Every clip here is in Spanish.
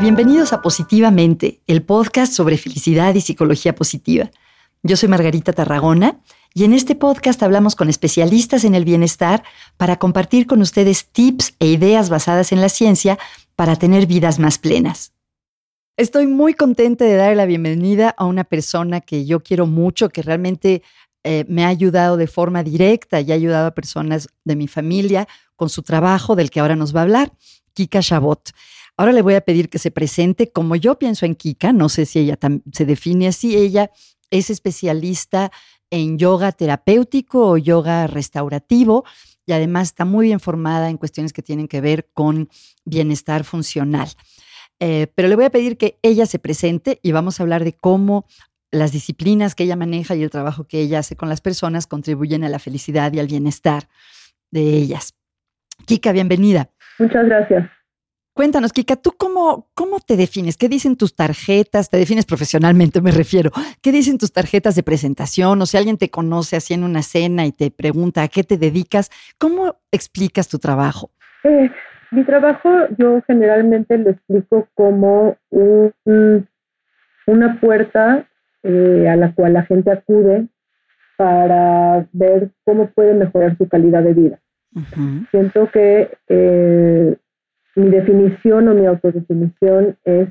Bienvenidos a Positivamente, el podcast sobre felicidad y psicología positiva. Yo soy Margarita Tarragona y en este podcast hablamos con especialistas en el bienestar para compartir con ustedes tips e ideas basadas en la ciencia para tener vidas más plenas. Estoy muy contenta de dar la bienvenida a una persona que yo quiero mucho, que realmente eh, me ha ayudado de forma directa y ha ayudado a personas de mi familia con su trabajo del que ahora nos va a hablar, Kika Chabot. Ahora le voy a pedir que se presente como yo pienso en Kika, no sé si ella se define así, ella es especialista en yoga terapéutico o yoga restaurativo y además está muy bien formada en cuestiones que tienen que ver con bienestar funcional. Eh, pero le voy a pedir que ella se presente y vamos a hablar de cómo las disciplinas que ella maneja y el trabajo que ella hace con las personas contribuyen a la felicidad y al bienestar de ellas. Kika, bienvenida. Muchas gracias. Cuéntanos, Kika, ¿tú cómo, cómo te defines? ¿Qué dicen tus tarjetas? Te defines profesionalmente, me refiero. ¿Qué dicen tus tarjetas de presentación? O si alguien te conoce así en una cena y te pregunta a qué te dedicas, ¿cómo explicas tu trabajo? Eh, mi trabajo yo generalmente lo explico como una puerta eh, a la cual la gente acude para ver cómo puede mejorar su calidad de vida. Siento que eh, mi definición o mi autodefinición es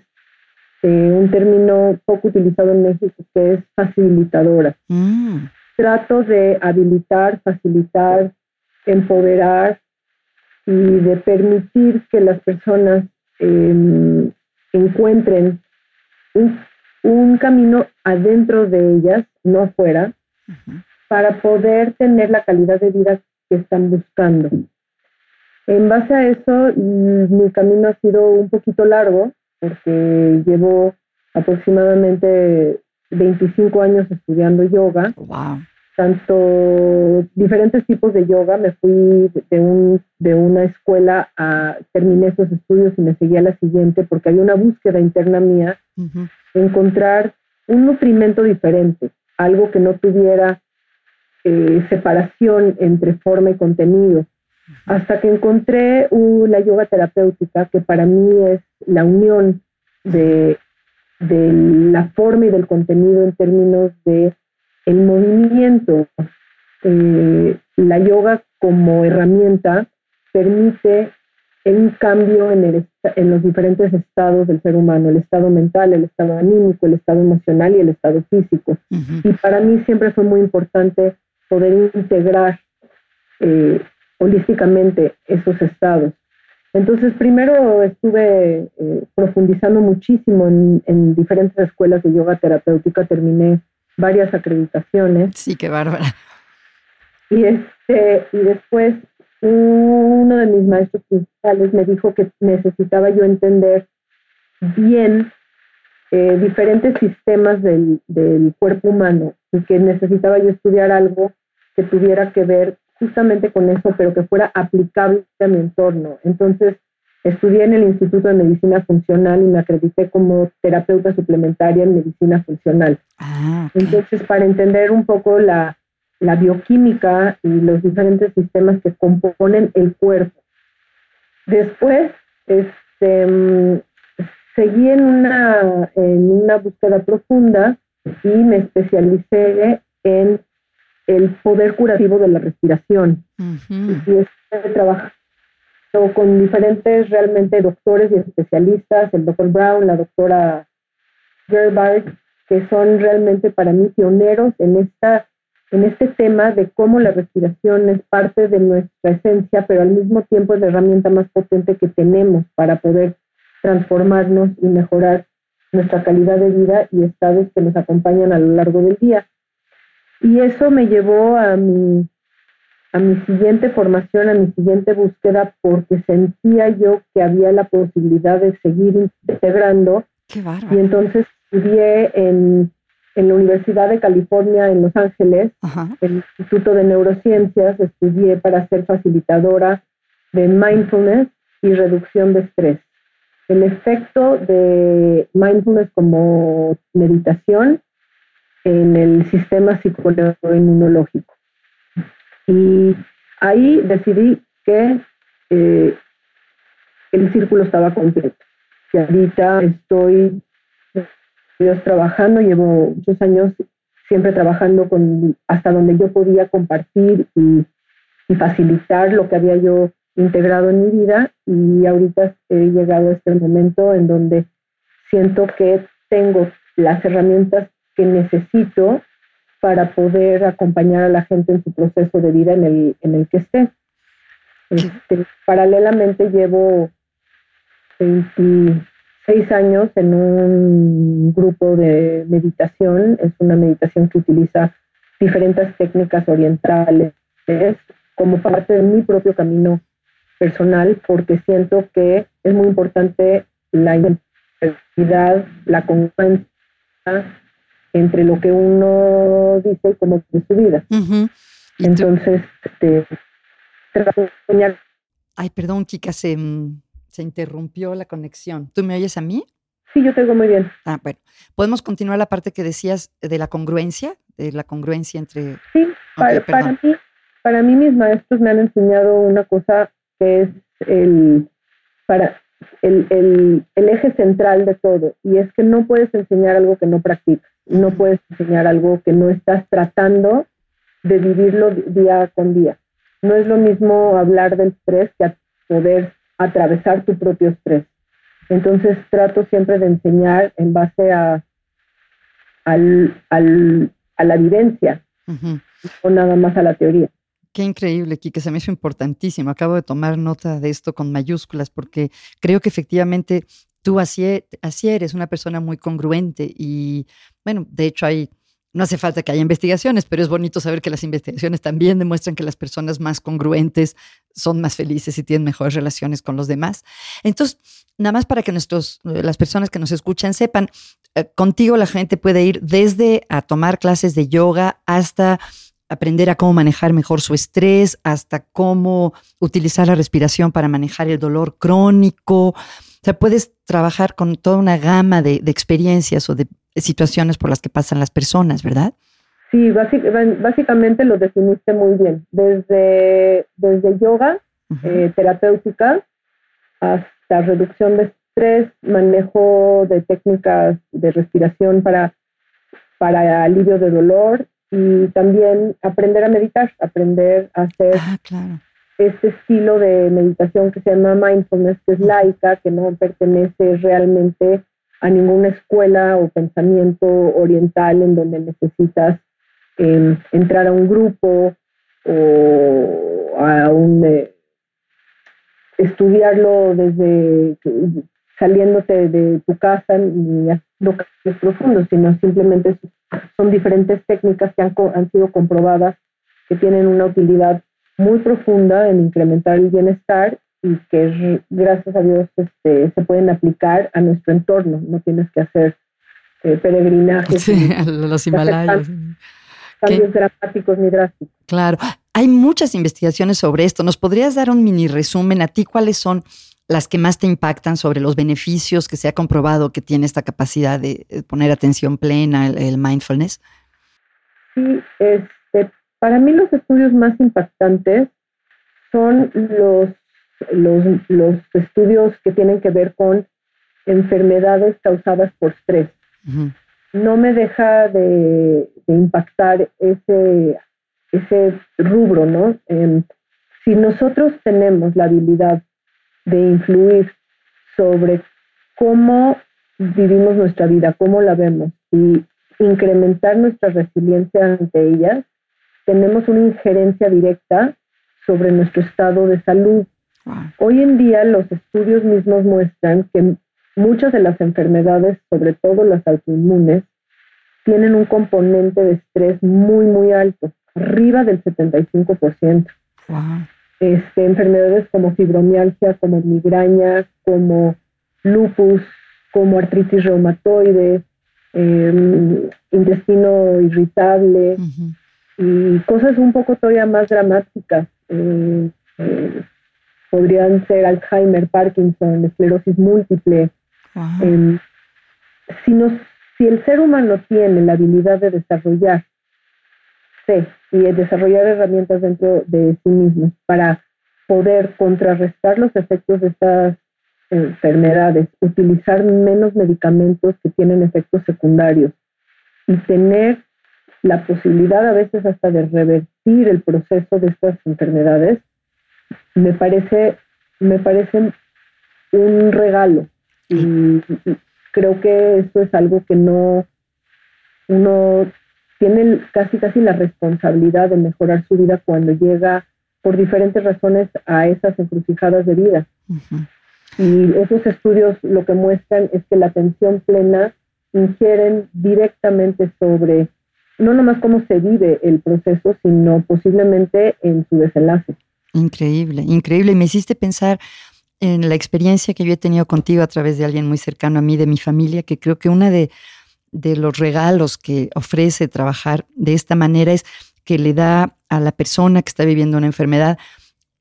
eh, un término poco utilizado en México que es facilitadora. Mm. Trato de habilitar, facilitar, empoderar y de permitir que las personas em, encuentren un, camino adentro de ellas, no afuera, para poder tener la calidad de vida que están buscando. En base a eso, mi camino ha sido un poquito largo, porque llevo aproximadamente 25 años estudiando yoga. Wow. Tanto diferentes tipos de yoga. Me fui de, un, de una escuela a terminé esos estudios y me seguí a la siguiente porque había una búsqueda interna mía encontrar un nutrimento diferente, algo que no tuviera eh, separación entre forma y contenido hasta que encontré la yoga terapéutica, que para mí es la unión de, la forma y del contenido en términos de el movimiento. Eh, la yoga como herramienta permite un cambio en, en los diferentes estados del ser humano, el estado mental, el estado anímico, el estado emocional y el estado físico. Y para mí siempre fue muy importante poder integrar eh, holísticamente esos estados. Entonces, primero estuve eh, profundizando muchísimo en, diferentes escuelas de yoga terapéutica, terminé varias acreditaciones. Sí, qué bárbara. Y, este, y después uno de mis maestros principales me dijo que necesitaba yo entender bien eh, diferentes sistemas del, del cuerpo humano y que necesitaba yo estudiar algo que tuviera que ver justamente con eso, pero que fuera aplicable a mi entorno. Entonces, estudié en el Instituto de Medicina Funcional y me acredité como terapeuta suplementaria en medicina funcional. Ah, Entonces, para entender un poco la, bioquímica y los diferentes sistemas que componen el cuerpo. Después, este, seguí en una, en una búsqueda profunda y me especialicé en el poder curativo de la respiración. Y he trabajado con diferentes realmente doctores y especialistas, el doctor Brown, la doctora Gerbard, que son realmente para mí pioneros en, esta, en este tema de cómo la respiración es parte de nuestra esencia, pero al mismo tiempo es la herramienta más potente que tenemos para poder transformarnos y mejorar nuestra calidad de vida y estados que nos acompañan a lo largo del día. Y eso me llevó a mi, a mi siguiente formación, a mi siguiente búsqueda, porque sentía yo que había la posibilidad de seguir integrando. Qué y entonces estudié en, en, la Universidad de California en Los Ángeles, el Instituto de Neurociencias, estudié para ser facilitadora de mindfulness y reducción de estrés. El efecto de mindfulness como meditación en el sistema psicológico-inmunológico. Y ahí decidí que eh, el círculo estaba completo. que ahorita estoy trabajando, llevo muchos años siempre trabajando con hasta donde yo podía compartir y, y facilitar lo que había yo integrado en mi vida y ahorita he llegado a este momento en donde siento que tengo las herramientas que necesito para poder acompañar a la gente en su proceso de vida en el, en el que esté. Este, paralelamente llevo 26 años en un grupo de meditación. Es una meditación que utiliza diferentes técnicas orientales como parte de mi propio camino personal porque siento que es muy importante la identidad, la congruencia entre lo que uno dice y cómo es su vida. Entonces, este, Ay, perdón, chica, se, mm, se interrumpió la conexión. ¿Tú me oyes a mí? Sí, yo te oigo muy bien. Ah, bueno. ¿Podemos continuar la parte que decías de la congruencia? De la congruencia entre... Sí, para, para, mí, para mí mis maestros me han enseñado una cosa que es el, para, el, el, el, eje central de todo, y es que no puedes enseñar algo que no practicas, no puedes enseñar algo que no estás tratando de vivirlo día con día. No es lo mismo hablar del estrés que poder atravesar tu propio estrés. Entonces trato siempre de enseñar en base a, al, al, a la evidencia, o nada más a la teoría. Qué increíble, Kike, se me hizo importantísimo. Acabo de tomar nota de esto con mayúsculas porque creo que efectivamente tú así, así eres una persona muy congruente y bueno, de hecho hay no hace falta que haya investigaciones, pero es bonito saber que las investigaciones también demuestran que las personas más congruentes son más felices y tienen mejores relaciones con los demás. Entonces, nada más para que nuestros, las personas que nos escuchan sepan, eh, contigo la gente puede ir desde a tomar clases de yoga hasta aprender a cómo manejar mejor su estrés, hasta cómo utilizar la respiración para manejar el dolor crónico. O sea, puedes trabajar con toda una gama de, experiencias o de situaciones por las que pasan las personas, ¿verdad? Sí, básicamente lo definiste muy bien. Desde, desde yoga eh, terapéutica hasta reducción de estrés, manejo de técnicas de respiración para, para alivio de dolor, y también aprender a meditar, aprender a hacer ah, este estilo de meditación que se llama mindfulness, que es laica, que no pertenece realmente a ninguna escuela o pensamiento oriental en donde necesitas em, entrar a un grupo o a un eh, estudiarlo desde saliéndote de tu casa ni haciendo cambios profundos, sino simplemente son diferentes técnicas que han, han sido comprobadas que tienen una utilidad muy profunda en incrementar el bienestar y que gracias a Dios este, se pueden aplicar a nuestro entorno. No tienes que hacer eh, peregrinajes. Sí, a los Himalayas. Cambios dramáticos ni drásticos. Claro. Hay muchas investigaciones sobre esto. ¿Nos podrías dar un mini resumen a ti? ¿Cuáles son las que más te impactan sobre los beneficios que se ha comprobado que tiene esta capacidad de poner atención plena, el, mindfulness? Sí, este, para mí los estudios más impactantes son los, los, estudios que tienen que ver con enfermedades causadas por estrés. No me deja de, impactar ese, ese rubro, ¿no? Em, si nosotros tenemos la habilidad de influir sobre cómo vivimos nuestra vida, cómo la vemos y incrementar nuestra resiliencia ante ellas, tenemos una injerencia directa sobre nuestro estado de salud. Hoy en día los estudios mismos muestran que muchas de las enfermedades, sobre todo las autoinmunes, tienen un componente de estrés muy, muy alto, arriba del 75%. Wow este, enfermedades como fibromialgia, como migraña, como lupus, como artritis reumatoide, em, intestino irritable y cosas un poco todavía más dramáticas. Eh, eh, podrían ser Alzheimer, Parkinson, esclerosis múltiple. Em, si, si el ser humano tiene la habilidad de desarrollar y desarrollar herramientas dentro de sí mismos para poder contrarrestar los efectos de estas enfermedades, utilizar menos medicamentos que tienen efectos secundarios y tener la posibilidad a veces hasta de revertir el proceso de estas enfermedades, me parece, me parece un regalo. Y, creo que eso es algo que no uno tiene casi casi la responsabilidad de mejorar su vida cuando llega por diferentes razones a esas encrucijadas de vida. Y esos estudios lo que muestran es que la atención plena ingieren directamente sobre no nomás cómo se vive el proceso, sino posiblemente en su desenlace. Increíble, increíble. Y me hiciste pensar en la experiencia que yo he tenido contigo a través de alguien muy cercano a mí, de mi familia, que creo que una de, de los regalos que ofrece trabajar de esta manera es que le da a la persona que está viviendo una enfermedad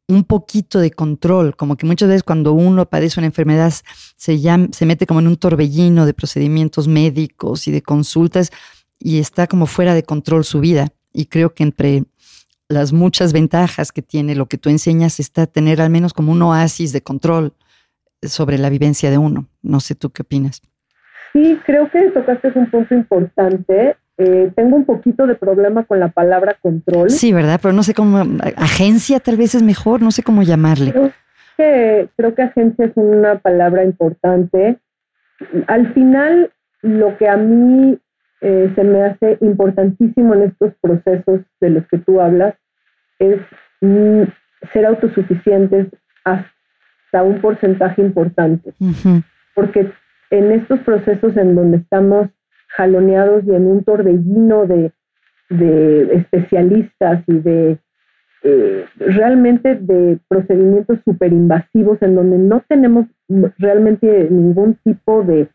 un poquito de control, como que muchas veces cuando uno padece una enfermedad se, se mete como en un torbellino de procedimientos médicos y de consultas y está como fuera de control su vida. Y creo que entre las muchas ventajas que tiene lo que tú enseñas está tener al menos como un oasis de control sobre la vivencia de uno. No sé tú qué opinas. Sí, creo que tocaste un punto importante eh, tengo un poquito de problema con la palabra control. Sí, ¿verdad? Pero no sé cómo, agencia tal vez es mejor, no sé cómo llamarle. Creo que, creo que agencia es una palabra importante. Al final, lo que a mí eh, se me hace importantísimo en estos procesos de los que tú hablas es mm, ser autosuficientes hasta un porcentaje importante. Porque en estos procesos en donde estamos jaloneados y en un torbellino de, especialistas y de eh, realmente de procedimientos súper invasivos en donde no tenemos realmente ningún tipo de,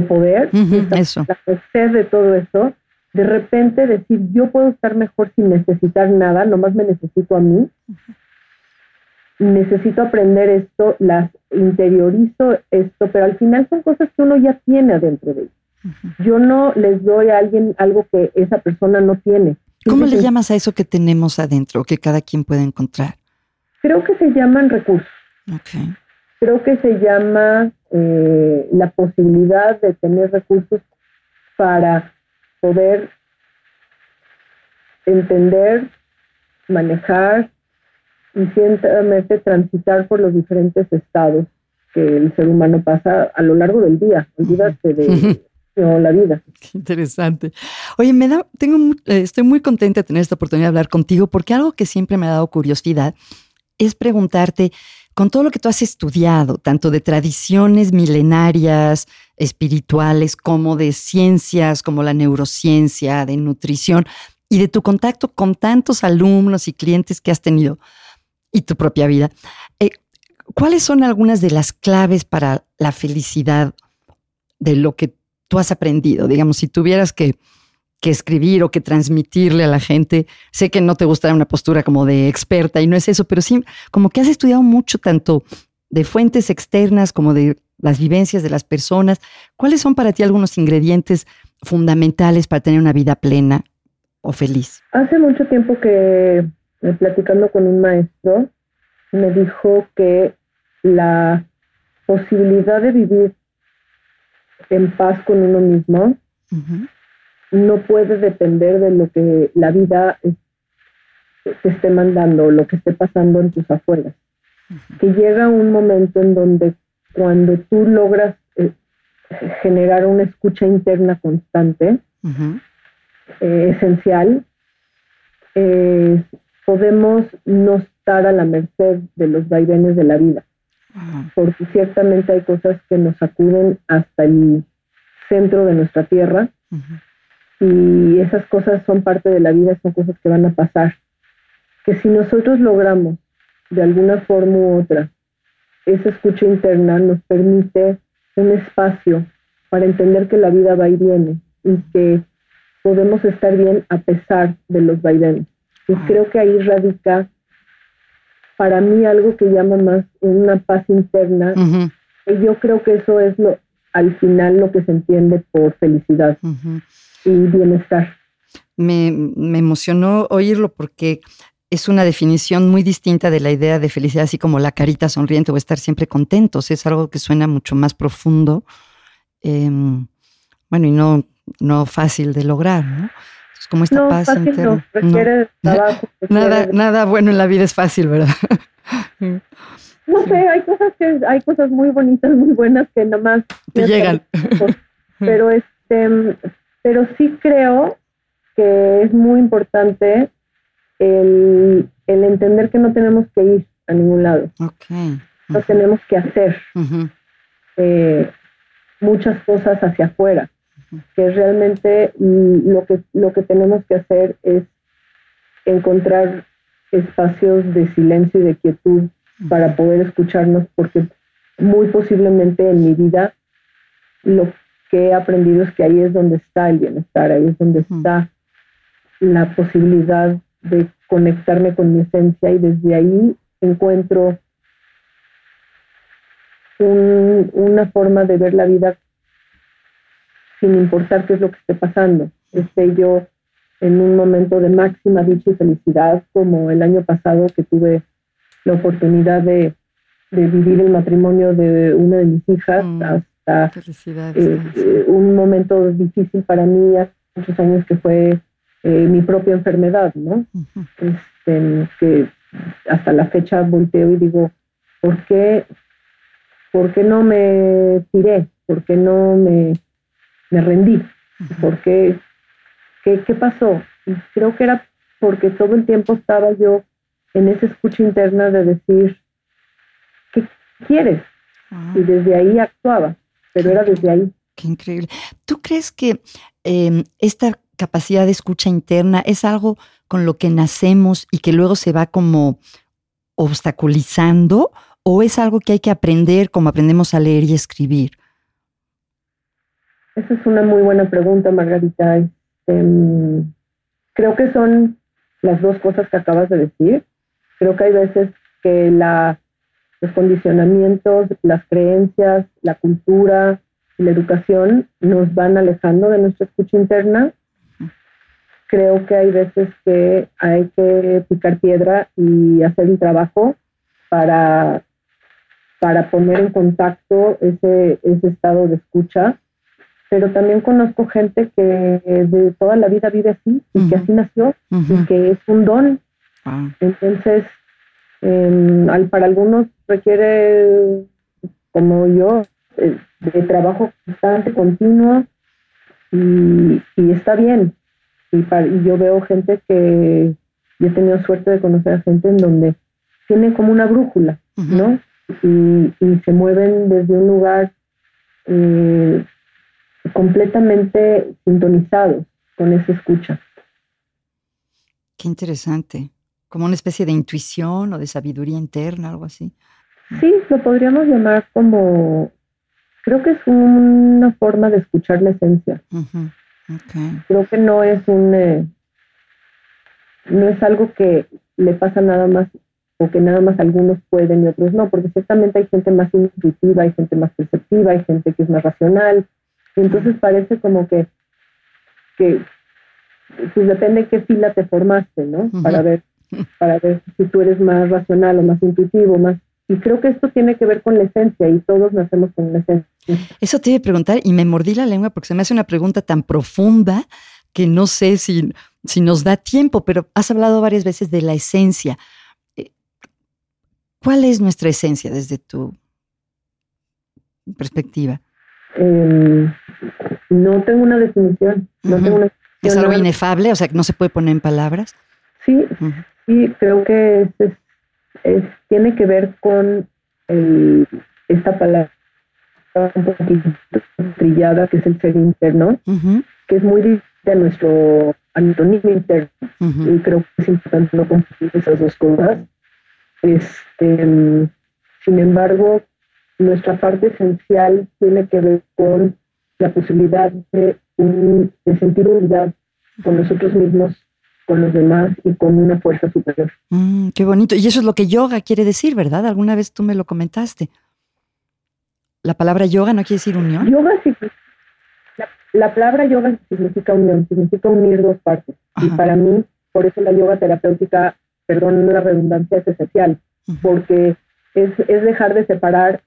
poder, eso. de todo eso, de repente decir yo puedo estar mejor sin necesitar nada, nomás me necesito a mí, necesito aprender esto, las interiorizo esto, pero al final son cosas que uno ya tiene adentro de él. Yo no les doy a alguien algo que esa persona no tiene. ¿Cómo le llamas a eso que tenemos adentro, que cada quien puede encontrar? Creo que se llaman recursos. Creo que se llama eh, la posibilidad de tener recursos para poder entender, manejar y ciertamente transitar por los diferentes estados que el ser humano pasa a lo largo del día. Olvídate de la vida. Qué interesante. Oye, me da, tengo, eh, estoy muy contenta de tener esta oportunidad de hablar contigo porque algo que siempre me ha dado curiosidad es preguntarte, con todo lo que tú has estudiado, tanto de tradiciones milenarias, espirituales, como de ciencias, como la neurociencia, de nutrición, y de tu contacto con tantos alumnos y clientes que has tenido y tu propia vida, eh, ¿cuáles son algunas de las claves para la felicidad de lo que tú has aprendido? Digamos, si tuvieras que, escribir o que transmitirle a la gente, sé que no te gusta una postura como de experta y no es eso, pero sí, como que has estudiado mucho tanto de fuentes externas como de las vivencias de las personas. ¿Cuáles son para ti algunos ingredientes fundamentales para tener una vida plena o feliz? Hace mucho tiempo que, eh, platicando con un maestro, me dijo que la posibilidad de vivir en paz con uno mismo, no puede depender de lo que la vida te esté mandando, lo que esté pasando en tus afueras. Que llega un momento en donde cuando tú logras eh, generar una escucha interna constante, eh, esencial, eh, podemos no estar a la merced de los vaivenes de la vida. Porque ciertamente hay cosas que nos sacuden hasta el centro de nuestra tierra y esas cosas son parte de la vida, son cosas que van a pasar. Que si nosotros logramos de alguna forma u otra esa escucha interna nos permite un espacio para entender que la vida va y viene y que podemos estar bien a pesar de los vaivenes. Y creo que ahí radica para mí algo que llama más una paz interna. Y yo creo que eso es lo, al final lo que se entiende por felicidad y bienestar. Me, emocionó oírlo porque es una definición muy distinta de la idea de felicidad, así como la carita sonriente o estar siempre contentos. Es algo que suena mucho más profundo, em, bueno, y no, no fácil de lograr, ¿no? Es como esta paz fácil requiere trabajo. nada, nada bueno en la vida es fácil, ¿verdad? no sé, hay cosas que hay cosas muy bonitas, muy buenas que nomás te llegan. Pero este, pero sí creo que es muy importante el, entender que no tenemos que ir a ningún lado. No tenemos que hacer eh, muchas cosas hacia afuera. Que realmente lo que, lo que tenemos que hacer es encontrar espacios de silencio y de quietud para poder escucharnos, porque muy posiblemente en mi vida lo que he aprendido es que ahí es donde está el bienestar, ahí es donde está la posibilidad de conectarme con mi esencia y desde ahí encuentro una forma de ver la vida sin importar qué es lo que esté pasando. Esté yo en un momento de máxima dicha y felicidad, como el año pasado que tuve la oportunidad de, vivir el matrimonio de una de mis hijas mm, hasta eh, eh, un momento difícil para mí hace muchos años que fue eh, mi propia enfermedad, ¿no? este, que hasta la fecha volteo y digo, ¿por qué, ¿por qué no me tiré? ¿Por qué no me, me rendí? ¿Por qué, qué, qué pasó? Y creo que era porque todo el tiempo estaba yo en esa escucha interna de decir, ¿qué quieres? Ah. Y desde ahí actuaba, pero era desde ahí. Qué increíble. ¿Tú crees que em, esta capacidad de escucha interna es algo con lo que nacemos y que luego se va como obstaculizando o es algo que hay que aprender como aprendemos a leer y escribir? Esa es una muy buena pregunta, Margarita. Este, creo que son las dos cosas que acabas de decir. Creo que hay veces que la, los condicionamientos, las creencias, la cultura y la educación nos van alejando de nuestra escucha interna creo que hay veces que hay que picar piedra y hacer un trabajo para, para poner en contacto ese, ese estado de escucha. Pero también conozco gente que de toda la vida vive así y que así nació y que es un don. Entonces, em, para algunos requiere, como yo, eh, de, trabajo constante, continuo y, y está bien y, yo veo gente que, yo he tenido suerte de conocer a gente en donde tiene como una brújula, ¿no? Y, se mueven desde un lugar eh, completamente sintonizados con esa escucha. Qué interesante. Como una especie de intuición o de sabiduría interna, algo así. Sí, lo podríamos llamar como, creo que es una forma de escuchar la esencia. Creo que no es un eh, no es algo que le pasa nada más o que nada más algunos pueden y otros no, porque ciertamente hay gente más intuitiva, hay gente más perceptiva, hay gente que es más racional. Y entonces parece como que, que pues depende qué fila te formaste, ¿no? Para ver para ver si tú eres más racional o más intuitivo, más y creo que esto tiene que ver con la esencia y todos nacemos con la esencia. Eso te iba a preguntar y me mordí la lengua porque se me hace una pregunta tan profunda que no sé si, si nos da tiempo, pero has hablado varias veces de la esencia. Eh, ¿Cuál es nuestra esencia desde tu perspectiva? Em, no tengo una definición. No tengo una ¿Es algo inefable? O sea, que no se puede poner en palabras. Sí, sí, creo que es tiene que ver con esta palabra un poquito trillada que es el ser interno, que es muy de nuestro antonismo interno. Y creo que es importante no confundir esas dos cosas. Este, sin embargo, nuestra parte esencial tiene que ver con la posibilidad de, de sentir unidad con nosotros mismos con los demás y con una fuerza superior. Mm, qué bonito. Y eso es lo que yoga quiere decir, ¿verdad? Alguna vez tú me lo comentaste. La palabra yoga no quiere decir unión. Yoga significa, la, palabra yoga significa unión, significa unir dos partes. Y para mí, por eso la yoga terapéutica perdón la redundancia, es esencial, porque es, es dejar de separar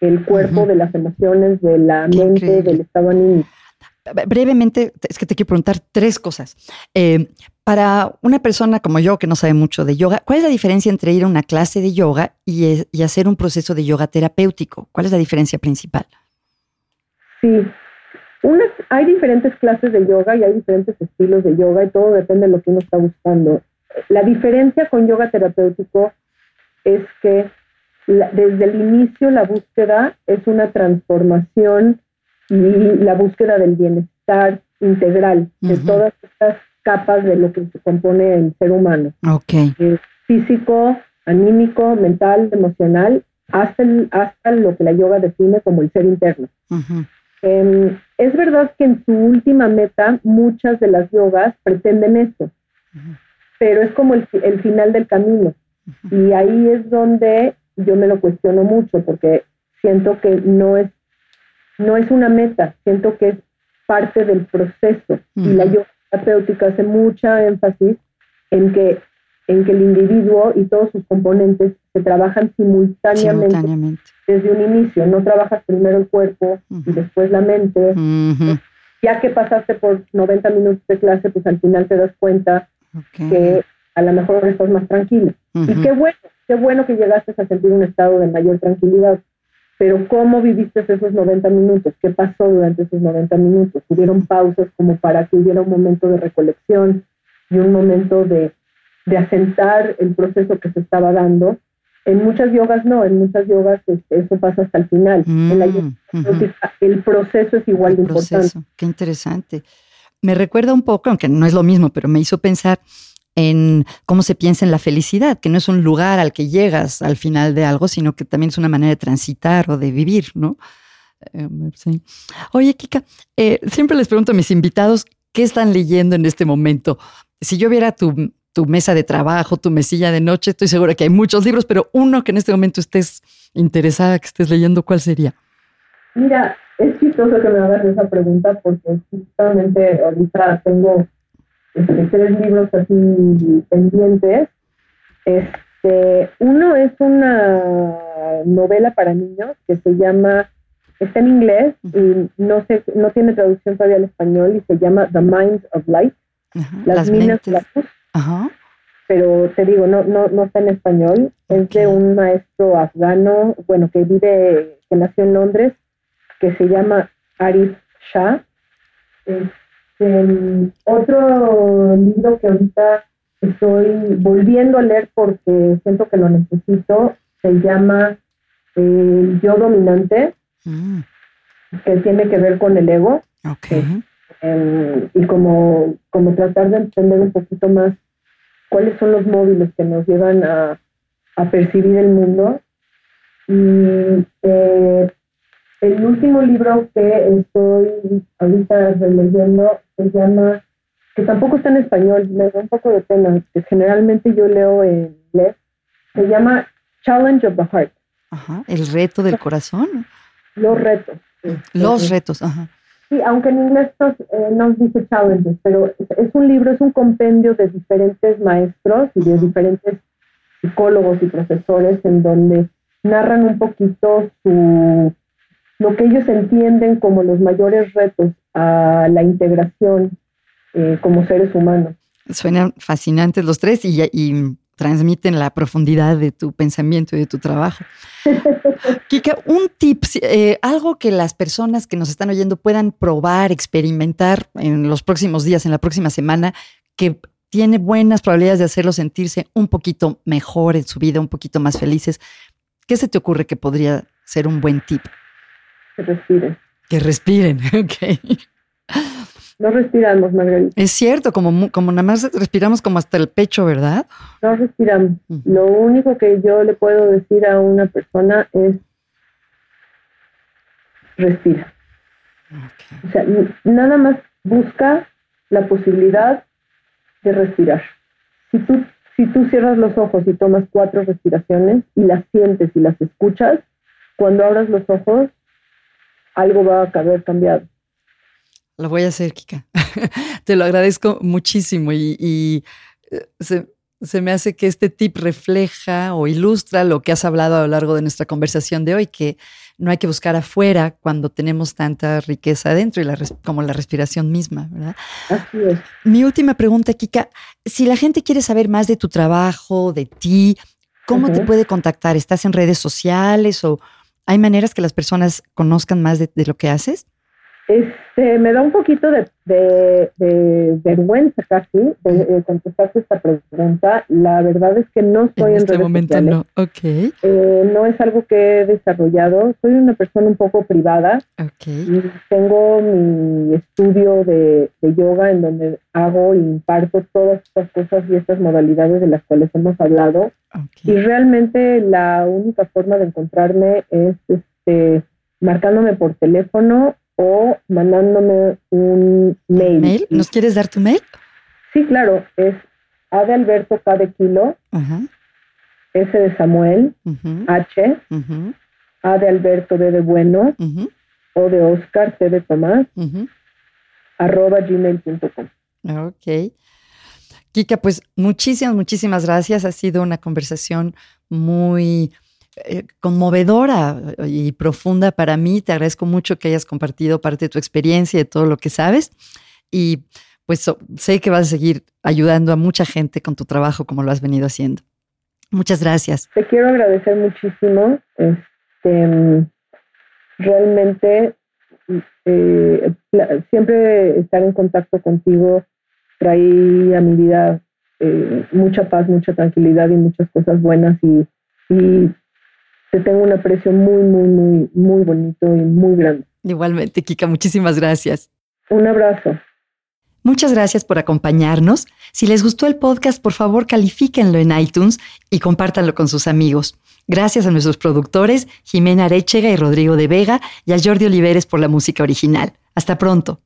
el cuerpo de las emociones, de la mente, del estado anímico. Brevemente, es que te quiero preguntar tres cosas. Eh, para una persona como yo que no sabe mucho de yoga, ¿cuál es la diferencia entre ir a una clase de yoga y, y hacer un proceso de yoga terapéutico? ¿Cuál es la diferencia principal? Sí, hay diferentes clases de yoga y hay diferentes estilos de yoga y todo depende de lo que uno está buscando. La diferencia con yoga terapéutico es que desde el inicio la búsqueda es una transformación y la búsqueda del bienestar integral de todas estas capas de lo que se compone el ser humano. Okay. Eh, físico, anímico, mental, emocional, hasta, hasta lo que la yoga define como el ser interno. Em, es verdad que en su última meta muchas de las yogas pretenden esto, pero es como el, el final del camino. Y ahí es donde yo me lo cuestiono mucho porque siento que no es, no es una meta, siento que es parte del proceso. Y la yoga terapéutica hace mucha énfasis en que, en que el individuo y todos sus componentes se trabajan simultáneamente, desde un inicio. No trabajas primero el cuerpo y después la mente. Ya que pasaste por 90 minutos de clase, pues al final te das cuenta que a lo mejor estás más tranquilo. Y qué bueno, qué bueno que llegaste a sentir un estado de mayor tranquilidad. Pero ¿cómo viviste esos 90 minutos? ¿Qué pasó durante esos 90 minutos? ¿Tuvieron pausas como para que hubiera un momento de recolección y un momento de, de asentar el proceso que se estaba dando? En muchas yogas no, en muchas yogas este, eso pasa hasta el final. en la mm, el proceso es igual de importante. Qué interesante. Me recuerda un poco, aunque no es lo mismo, pero me hizo pensar en cómo se piensa en la felicidad, que no es un lugar al que llegas al final de algo, sino que también es una manera de transitar o de vivir, ¿no? Eh, Oye, Kika, eh, siempre les pregunto a mis invitados qué están leyendo en este momento. Si yo viera tu, tu mesa de trabajo, tu mesilla de noche, estoy segura que hay muchos libros, pero uno que en este momento estés interesada, que estés leyendo, ¿cuál sería? Mira, es chistoso que me hagas esa pregunta porque justamente ahorita tengo este, tres libros así pendientes. Este, uno es una novela para niños que se llama, está en inglés y no sé, no tiene traducción todavía al español y se llama The Minds of Light. las, minas de la luz. Pero te digo, no, no, no está en español. Es de un maestro afgano, bueno, que vive, que nació en Londres, que se llama Arif Shah. Este, otro libro que ahorita estoy volviendo a leer porque siento que lo necesito se llama El Yo Dominante, mm. que tiene que ver con el ego. Em, y como, como tratar de entender un poquito más cuáles son los móviles que nos llevan a, a percibir el mundo. Y eh, el último libro que estoy ahorita releyendo se llama, que tampoco está en español, me da un poco de pena, que generalmente yo leo en inglés, se llama Challenge of the Heart. Ajá, el reto del corazón. Los retos. Los retos, ajá. Sí, aunque en inglés nos, eh, nos dice challenges, pero es un libro, es un compendio de diferentes maestros y de diferentes psicólogos y profesores en donde narran un poquito su lo que ellos entienden como los mayores retos a la integración eh, como seres humanos. Suenan fascinantes los tres y, y, transmiten la profundidad de tu pensamiento y de tu trabajo. Kika, un tip, eh, algo que las personas que nos están oyendo puedan probar, experimentar en los próximos días, en la próxima semana, que tiene buenas probabilidades de hacerlo sentirse un poquito mejor en su vida, un poquito más felices. ¿Qué se te ocurre que podría ser un buen tip? Que respiren. Que respiren, ok. No respiramos, Margarita. Es cierto, como, como nada más respiramos como hasta el pecho, ¿verdad? No respiramos. Lo único que yo le puedo decir a una persona es respira. O sea, nada más busca la posibilidad de respirar. Si tú, si tú cierras los ojos y tomas cuatro respiraciones y las sientes y las escuchas, cuando abras los ojos algo va a haber cambiado. Lo voy a hacer, Kika. Te lo agradezco muchísimo y, eh, se, se me hace que este tip refleja o ilustra lo que has hablado a lo largo de nuestra conversación de hoy, que no hay que buscar afuera cuando tenemos tanta riqueza adentro y la, como la respiración misma, ¿verdad? Así es. Mi última pregunta, Kika, si la gente quiere saber más de tu trabajo, de ti, ¿cómo te puede contactar? ¿Estás en redes sociales o hay maneras que las personas conozcan más de lo que haces? Este, me da un poquito de, vergüenza casi de, contestarte esta pregunta. La verdad es que no estoy en, en este momento no. Okay. Eh, no es algo que he desarrollado. Soy una persona un poco privada. Okay. tengo mi estudio de, yoga en donde hago y imparto todas estas cosas y estas modalidades de las cuales hemos hablado. Y realmente la única forma de encontrarme es este, marcándome por teléfono o mandándome un mail. ¿Nos quieres dar tu mail? Sí, claro, es A de Alberto K de kilo, S de Samuel, H, A de Alberto D de bueno, O de Oscar, T de Tomás, arroba gmail.com. Ok. Kika, pues muchísimas, muchísimas gracias. Ha sido una conversación muy eh, conmovedora y profunda para mí. Te agradezco mucho que hayas compartido parte de tu experiencia y de todo lo que sabes. Y pues sé que vas a seguir ayudando a mucha gente con tu trabajo como lo has venido haciendo. Muchas gracias. Te quiero agradecer muchísimo. Este, realmente eh, siempre estar en contacto contigo trae a mi vida eh, mucha paz, mucha tranquilidad y muchas cosas buenas y, y te tengo un aprecio muy, muy, muy, muy bonito y muy grande. Igualmente, Kika, muchísimas gracias. Un abrazo. Muchas gracias por acompañarnos. Si les gustó el podcast, por favor califíquenlo en iTunes y compártanlo con sus amigos. Gracias a nuestros productores, Jimena Arechega y Rodrigo de Vega, y a Jordi Oliveres por la música original. Hasta pronto.